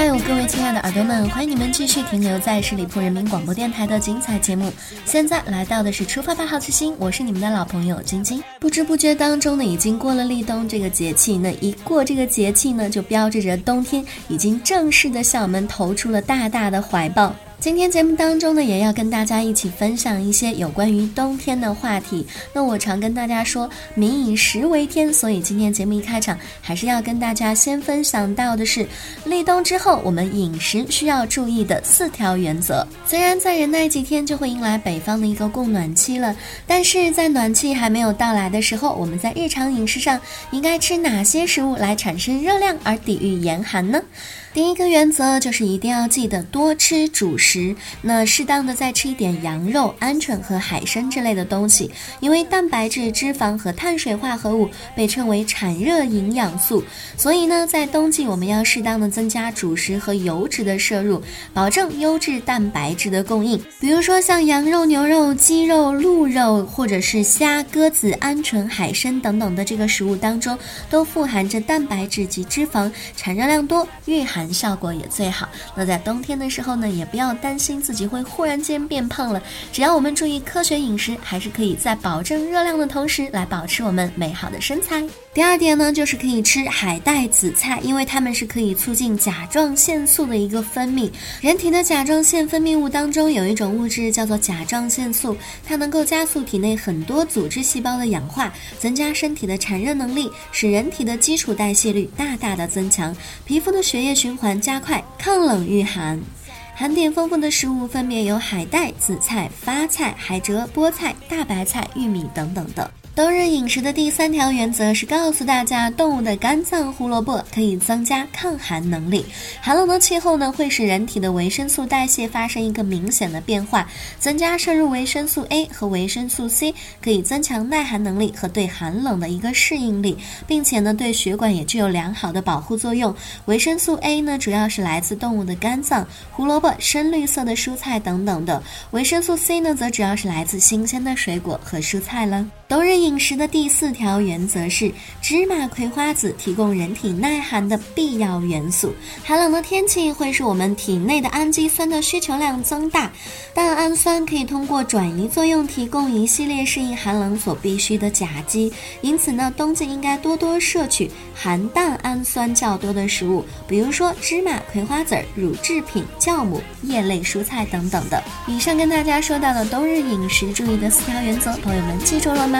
嗨，有各位亲爱的耳朵们，欢迎你们继续停留在十里铺人民广播电台的精彩节目。现在来到的是出发吧好奇心，我是你们的老朋友晶晶。不知不觉当中呢，已经过了立冬这个节气，那一过这个节气呢，就标志着冬天已经正式的向我们投出了大大的怀抱。今天节目当中呢，也要跟大家一起分享一些有关于冬天的话题。那我常跟大家说，民以食为天，所以今天节目一开场，还是要跟大家先分享到的是，立冬之后我们饮食需要注意的四条原则。虽然再忍耐几天就会迎来北方的一个供暖期了，但是在暖气还没有到来的时候，我们在日常饮食上应该吃哪些食物来产生热量而抵御严寒呢？第一个原则就是一定要记得多吃主食，那适当的再吃一点羊肉、鹌鹑和海参之类的东西，因为蛋白质、脂肪和碳水化合物被称为产热营养素，所以呢，在冬季我们要适当的增加主食和油脂的摄入，保证优质蛋白质的供应。比如说像羊肉、牛肉、鸡肉、鹿肉，或者是虾、鸽子、鹌鹑、海参等等的这个食物当中，都富含着蛋白质及脂肪，产热量多，御寒。效果也最好。那在冬天的时候呢，也不要担心自己会忽然间变胖了。只要我们注意科学饮食，还是可以在保证热量的同时，来保持我们美好的身材。第二点呢，就是可以吃海带、紫菜，因为它们是可以促进甲状腺素的一个分泌。人体的甲状腺分泌物当中有一种物质叫做甲状腺素，它能够加速体内很多组织细胞的氧化，增加身体的产热能力，使人体的基础代谢率大大的增强，皮肤的血液循循环加快，抗冷御寒。含碘丰富的食物分别有海带、紫菜、发菜、海蜇、菠菜、大白菜、玉米等等的。冬日饮食的第三条原则是告诉大家，动物的肝脏胡萝卜可以增加抗寒能力。寒冷的气候呢，会使人体的维生素代谢发生一个明显的变化，增加摄入维生素 A 和维生素 C，可以增强耐寒能力和对寒冷的一个适应力，并且呢，对血管也具有良好的保护作用。维生素 A 呢，主要是来自动物的肝脏、胡萝卜、深绿色的蔬菜等等的；维生素 C 呢，则主要是来自新鲜的水果和蔬菜了。冬日饮食的第四条原则是，芝麻葵花籽提供人体耐寒的必要元素。寒冷的天气会使我们体内的氨基酸的需求量增大，但氨酸可以通过转移作用提供一系列适应寒冷所必需的甲基。因此呢，冬季应该多多摄取含氮氨酸较多的食物，比如说芝麻、葵花籽、乳制品、酵母、叶类蔬菜等等的。以上跟大家说到的冬日饮食注意的四条原则，朋友们记住了吗？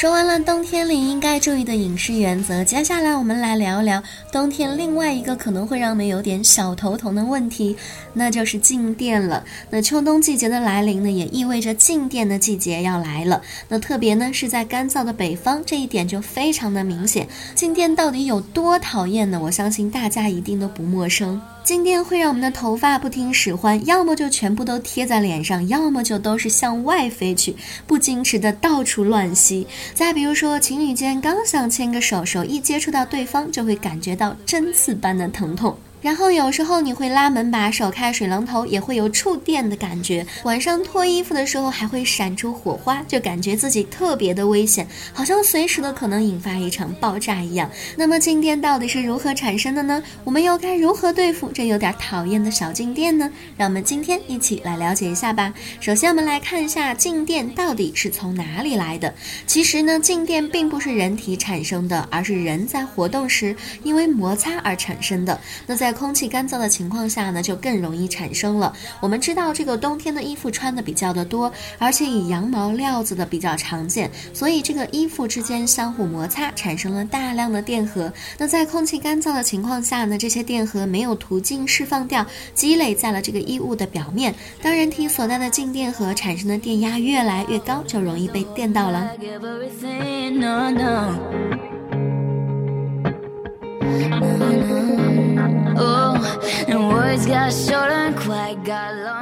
说完了冬天里应该注意的饮食原则，接下来我们来聊一聊冬天另外一个可能会让我们有点小头疼的问题，那就是静电了。那秋冬季节的来临呢，也意味着静电的季节要来了。那特别呢是在干燥的北方，这一点就非常的明显。静电到底有多讨厌呢？我相信大家一定都不陌生。静电会让我们的头发不听使唤，要么就全部都贴在脸上，要么就都是向外飞去，不矜持的到处乱吸。再比如说，情侣间刚想牵个手，手一接触到对方，就会感觉到针刺般的疼痛。然后有时候你会拉门把手、开水龙头，也会有触电的感觉。晚上脱衣服的时候还会闪出火花，就感觉自己特别的危险，好像随时都可能引发一场爆炸一样。那么静电到底是如何产生的呢？我们又该如何对付这有点讨厌的小静电呢？让我们今天一起来了解一下吧。首先，我们来看一下静电到底是从哪里来的。其实呢，静电并不是人体产生的，而是人在活动时因为摩擦而产生的。那在在空气干燥的情况下呢，就更容易产生了。我们知道这个冬天的衣服穿的比较的多，而且以羊毛料子的比较常见，所以这个衣服之间相互摩擦，产生了大量的电荷。那在空气干燥的情况下呢，这些电荷没有途径释放掉，积累在了这个衣物的表面。当人体所带的静电荷产生的电压越来越高，就容易被电到了。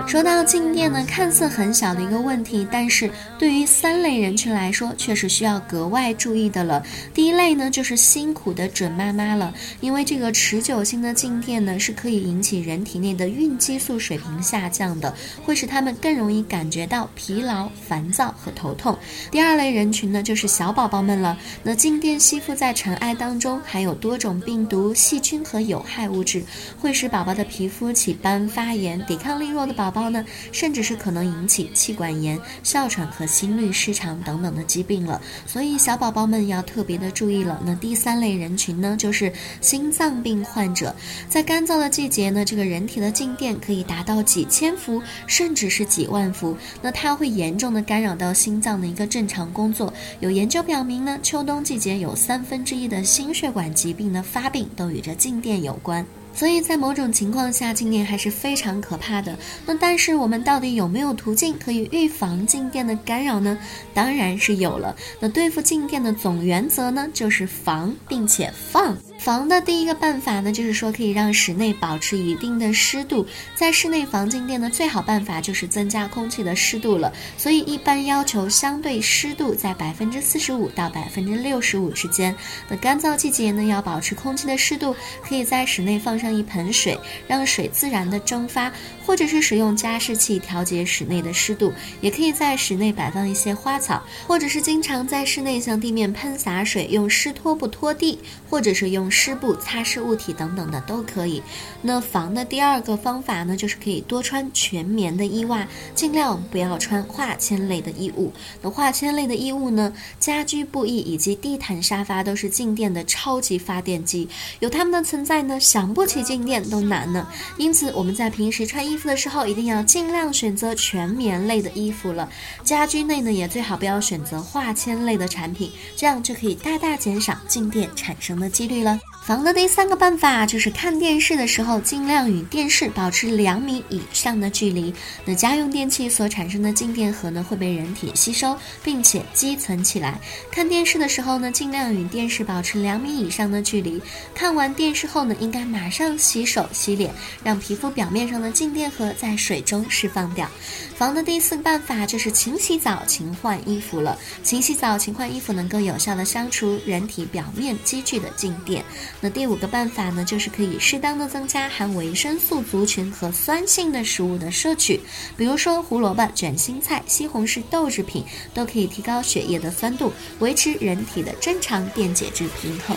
说到静电呢，看似很小的一个问题，但是对于三类人群来说，却是需要格外注意的了。第一类呢，就是辛苦的准妈妈了，因为这个持久性的静电呢，是可以引起人体内的孕激素水平下降的，会使他们更容易感觉到疲劳、烦躁和头痛。第二类人群呢，就是小宝宝们了。那静电吸附在尘埃当中，含有多种病毒、细菌和有害物质，会使宝宝的皮肤起斑、发炎，抵抗力弱的宝宝。呢，甚至是可能引起气管炎、哮喘和心律失常等等的疾病了。所以小宝宝们要特别的注意了。那第三类人群呢，就是心脏病患者。在干燥的季节呢，这个人体的静电可以达到几千伏，甚至是几万伏。那它会严重的干扰到心脏的一个正常工作。有研究表明呢，秋冬季节有三分之一的心血管疾病的发病都与这静电有关。所以在某种情况下，静电还是非常可怕的。那但是我们到底有没有途径可以预防静电的干扰呢？当然是有了。那对付静电的总原则呢，就是防并且放。防的第一个办法呢，就是说可以让室内保持一定的湿度。在室内防静电的最好办法就是增加空气的湿度了。所以一般要求相对湿度在百分之四十五到百分之六十五之间。那干燥季节呢，要保持空气的湿度，可以在室内放上一盆水，让水自然的蒸发，或者是使用加湿器调节室内的湿度。也可以在室内摆放一些花草，或者是经常在室内向地面喷洒水，用湿拖布拖地，或者是用。湿布擦拭物体等等的都可以。那防的第二个方法呢，就是可以多穿全棉的衣袜，尽量不要穿化纤类的衣物。那化纤类的衣物呢，家居布艺以及地毯、沙发都是静电的超级发电机，有它们的存在呢，想不起静电都难呢。因此，我们在平时穿衣服的时候，一定要尽量选择全棉类的衣服了。家居内呢，也最好不要选择化纤类的产品，这样就可以大大减少静电产生的几率了。防的第三个办法就是看电视的时候尽量与电视保持两米以上的距离。那家用电器所产生的静电荷呢会被人体吸收，并且积存起来。看电视的时候呢，尽量与电视保持两米以上的距离。看完电视后呢，应该马上洗手洗脸，让皮肤表面上的静电荷在水中释放掉。防的第四个办法就是勤洗澡、勤换衣服了。勤洗澡、勤换衣服能够有效的消除人体表面积聚的静电。那第五个办法呢，就是可以适当的增加含维生素族群和酸性的食物的摄取，比如说胡萝卜、卷心菜、西红柿、豆制品，都可以提高血液的酸度，维持人体的正常电解质平衡。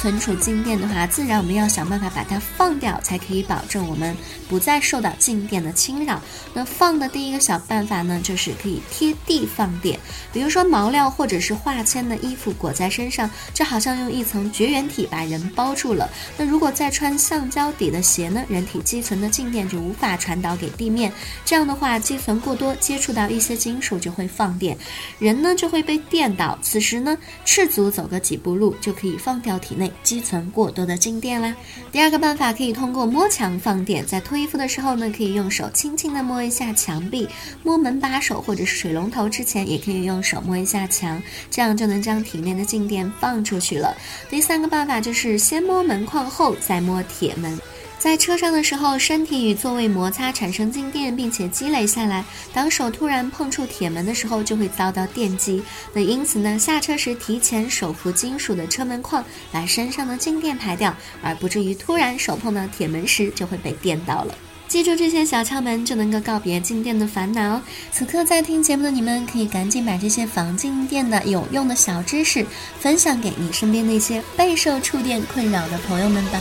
存储静电的话，自然我们要想办法把它放掉，才可以保证我们不再受到静电的侵扰。那放的第一个小办法呢，就是可以贴地放电。比如说毛料或者是化纤的衣服裹在身上，就好像用一层绝缘体把人包住了。那如果再穿橡胶底的鞋呢，人体积存的静电就无法传导给地面。这样的话，积存过多，接触到一些金属就会放电，人呢就会被电到。此时呢，赤足走个几步路就。可以放掉体内积存过多的静电啦。第二个办法可以通过摸墙放电，在脱衣服的时候呢，可以用手轻轻的摸一下墙壁，摸门把手或者是水龙头之前，也可以用手摸一下墙，这样就能将体内的静电放出去了。第三个办法就是先摸门框后再摸铁门。在车上的时候，身体与座位摩擦产生静电，并且积累下来。当手突然碰触铁门的时候，就会遭到电击。那因此呢，下车时提前手扶金属的车门框，把身上的静电排掉，而不至于突然手碰到铁门时就会被电到了。记住这些小窍门，就能够告别静电的烦恼。此刻在听节目的你们，可以赶紧把这些防静电的有用的小知识分享给你身边那些备受触电困扰的朋友们吧。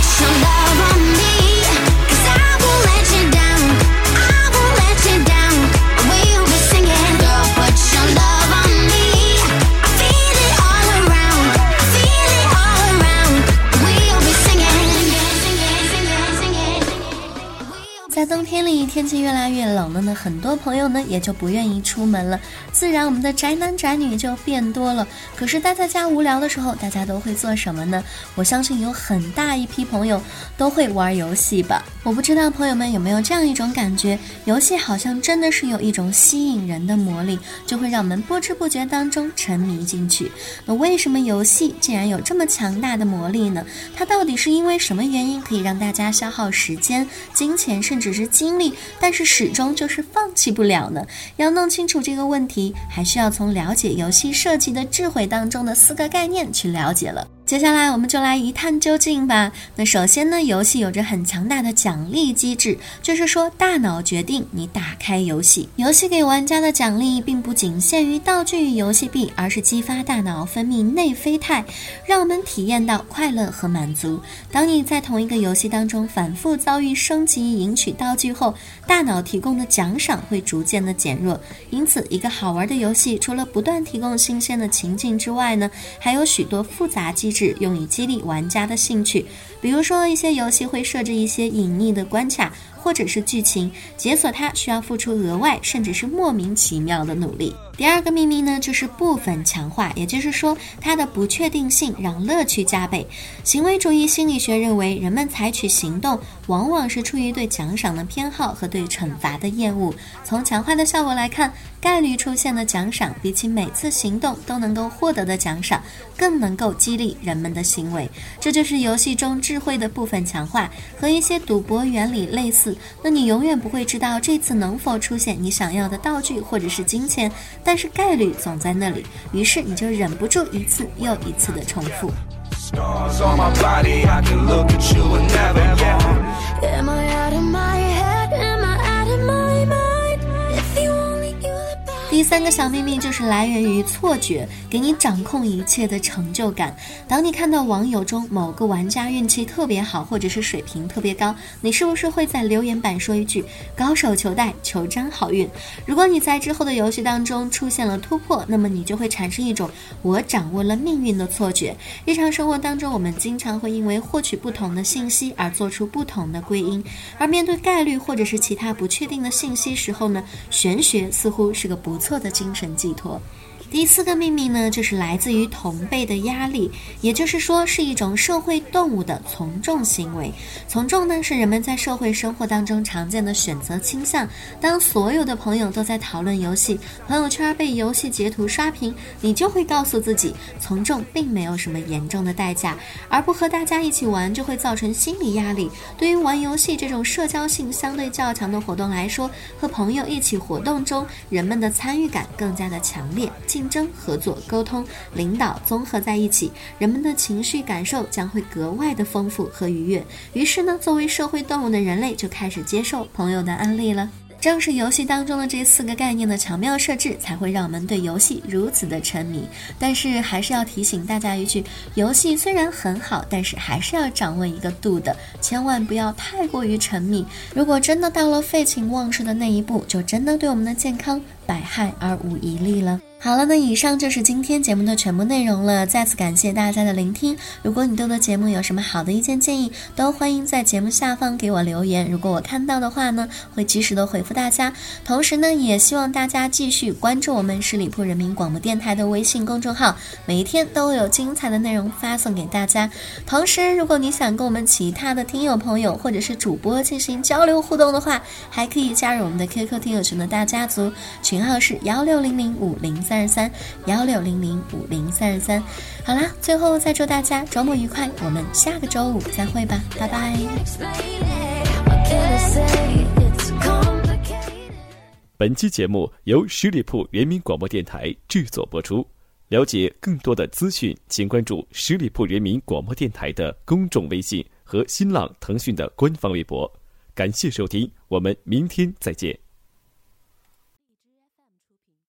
Action love on me. 冬天里，天气越来越冷了呢，很多朋友呢也就不愿意出门了，自然我们的宅男宅女就变多了。可是待在家无聊的时候，大家都会做什么呢？我相信有很大一批朋友都会玩游戏吧。我不知道朋友们有没有这样一种感觉，游戏好像真的是有一种吸引人的魔力，就会让我们不知不觉当中沉迷进去。那为什么游戏竟然有这么强大的魔力呢？它到底是因为什么原因可以让大家消耗时间、金钱，甚至是？经历，但是始终就是放弃不了呢。要弄清楚这个问题，还需要从了解游戏设计的智慧当中的四个概念去了解了。接下来我们就来一探究竟吧。那首先呢，游戏有着很强大的奖励机制，就是说大脑决定你打开游戏。游戏给玩家的奖励并不仅限于道具与游戏币，而是激发大脑分泌内啡肽，让我们体验到快乐和满足。当你在同一个游戏当中反复遭遇升级、赢取道具后，大脑提供的奖赏会逐渐的减弱。因此，一个好玩的游戏除了不断提供新鲜的情境之外呢，还有许多复杂机制。是用以激励玩家的兴趣，比如说一些游戏会设置一些隐匿的关卡。或者是剧情解锁它需要付出额外甚至是莫名其妙的努力。第二个秘密呢，就是部分强化，也就是说它的不确定性让乐趣加倍。行为主义心理学认为，人们采取行动往往是出于对奖赏的偏好和对惩罚的厌恶。从强化的效果来看，概率出现的奖赏比起每次行动都能够获得的奖赏，更能够激励人们的行为。这就是游戏中智慧的部分强化，和一些赌博原理类似。那你永远不会知道这次能否出现你想要的道具或者是金钱，但是概率总在那里，于是你就忍不住一次又一次的重复。第三个小秘密就是来源于错觉，给你掌控一切的成就感。当你看到网友中某个玩家运气特别好，或者是水平特别高，你是不是会在留言板说一句“高手求带，求沾好运”？如果你在之后的游戏当中出现了突破，那么你就会产生一种“我掌握了命运”的错觉。日常生活当中，我们经常会因为获取不同的信息而做出不同的归因，而面对概率或者是其他不确定的信息时候呢，玄学似乎是个不错。的精神寄托。第四个秘密呢，就是来自于同辈的压力，也就是说是一种社会动物的从众行为。从众呢，是人们在社会生活当中常见的选择倾向。当所有的朋友都在讨论游戏，朋友圈被游戏截图刷屏，你就会告诉自己，从众并没有什么严重的代价，而不和大家一起玩就会造成心理压力。对于玩游戏这种社交性相对较强的活动来说，和朋友一起活动中，人们的参与感更加的强烈。竞争、合作、沟通、领导综合在一起，人们的情绪感受将会格外的丰富和愉悦。于是呢，作为社会动物的人类就开始接受朋友的安利了。正是游戏当中的这四个概念的巧妙设置，才会让我们对游戏如此的沉迷。但是还是要提醒大家一句：游戏虽然很好，但是还是要掌握一个度的，千万不要太过于沉迷。如果真的到了废寝忘食的那一步，就真的对我们的健康百害而无一利了。好了，那以上就是今天节目的全部内容了。再次感谢大家的聆听。如果你对我的节目有什么好的意见建议，都欢迎在节目下方给我留言。如果我看到的话呢，会及时的回复大家。同时呢，也希望大家继续关注我们十里铺人民广播电台的微信公众号，每一天都有精彩的内容发送给大家。同时，如果你想跟我们其他的听友朋友或者是主播进行交流互动的话，还可以加入我们的 QQ 听友群的大家族，群号是幺六零零五零。三十三幺六零零五零三十三，好啦，最后再祝大家周末愉快，我们下个周五再会吧，拜拜。本期节目由十里铺人民广播电台制作播出。了解更多的资讯，请关注十里铺人民广播电台的公众微信和新浪、腾讯的官方微博。感谢收听，我们明天再见。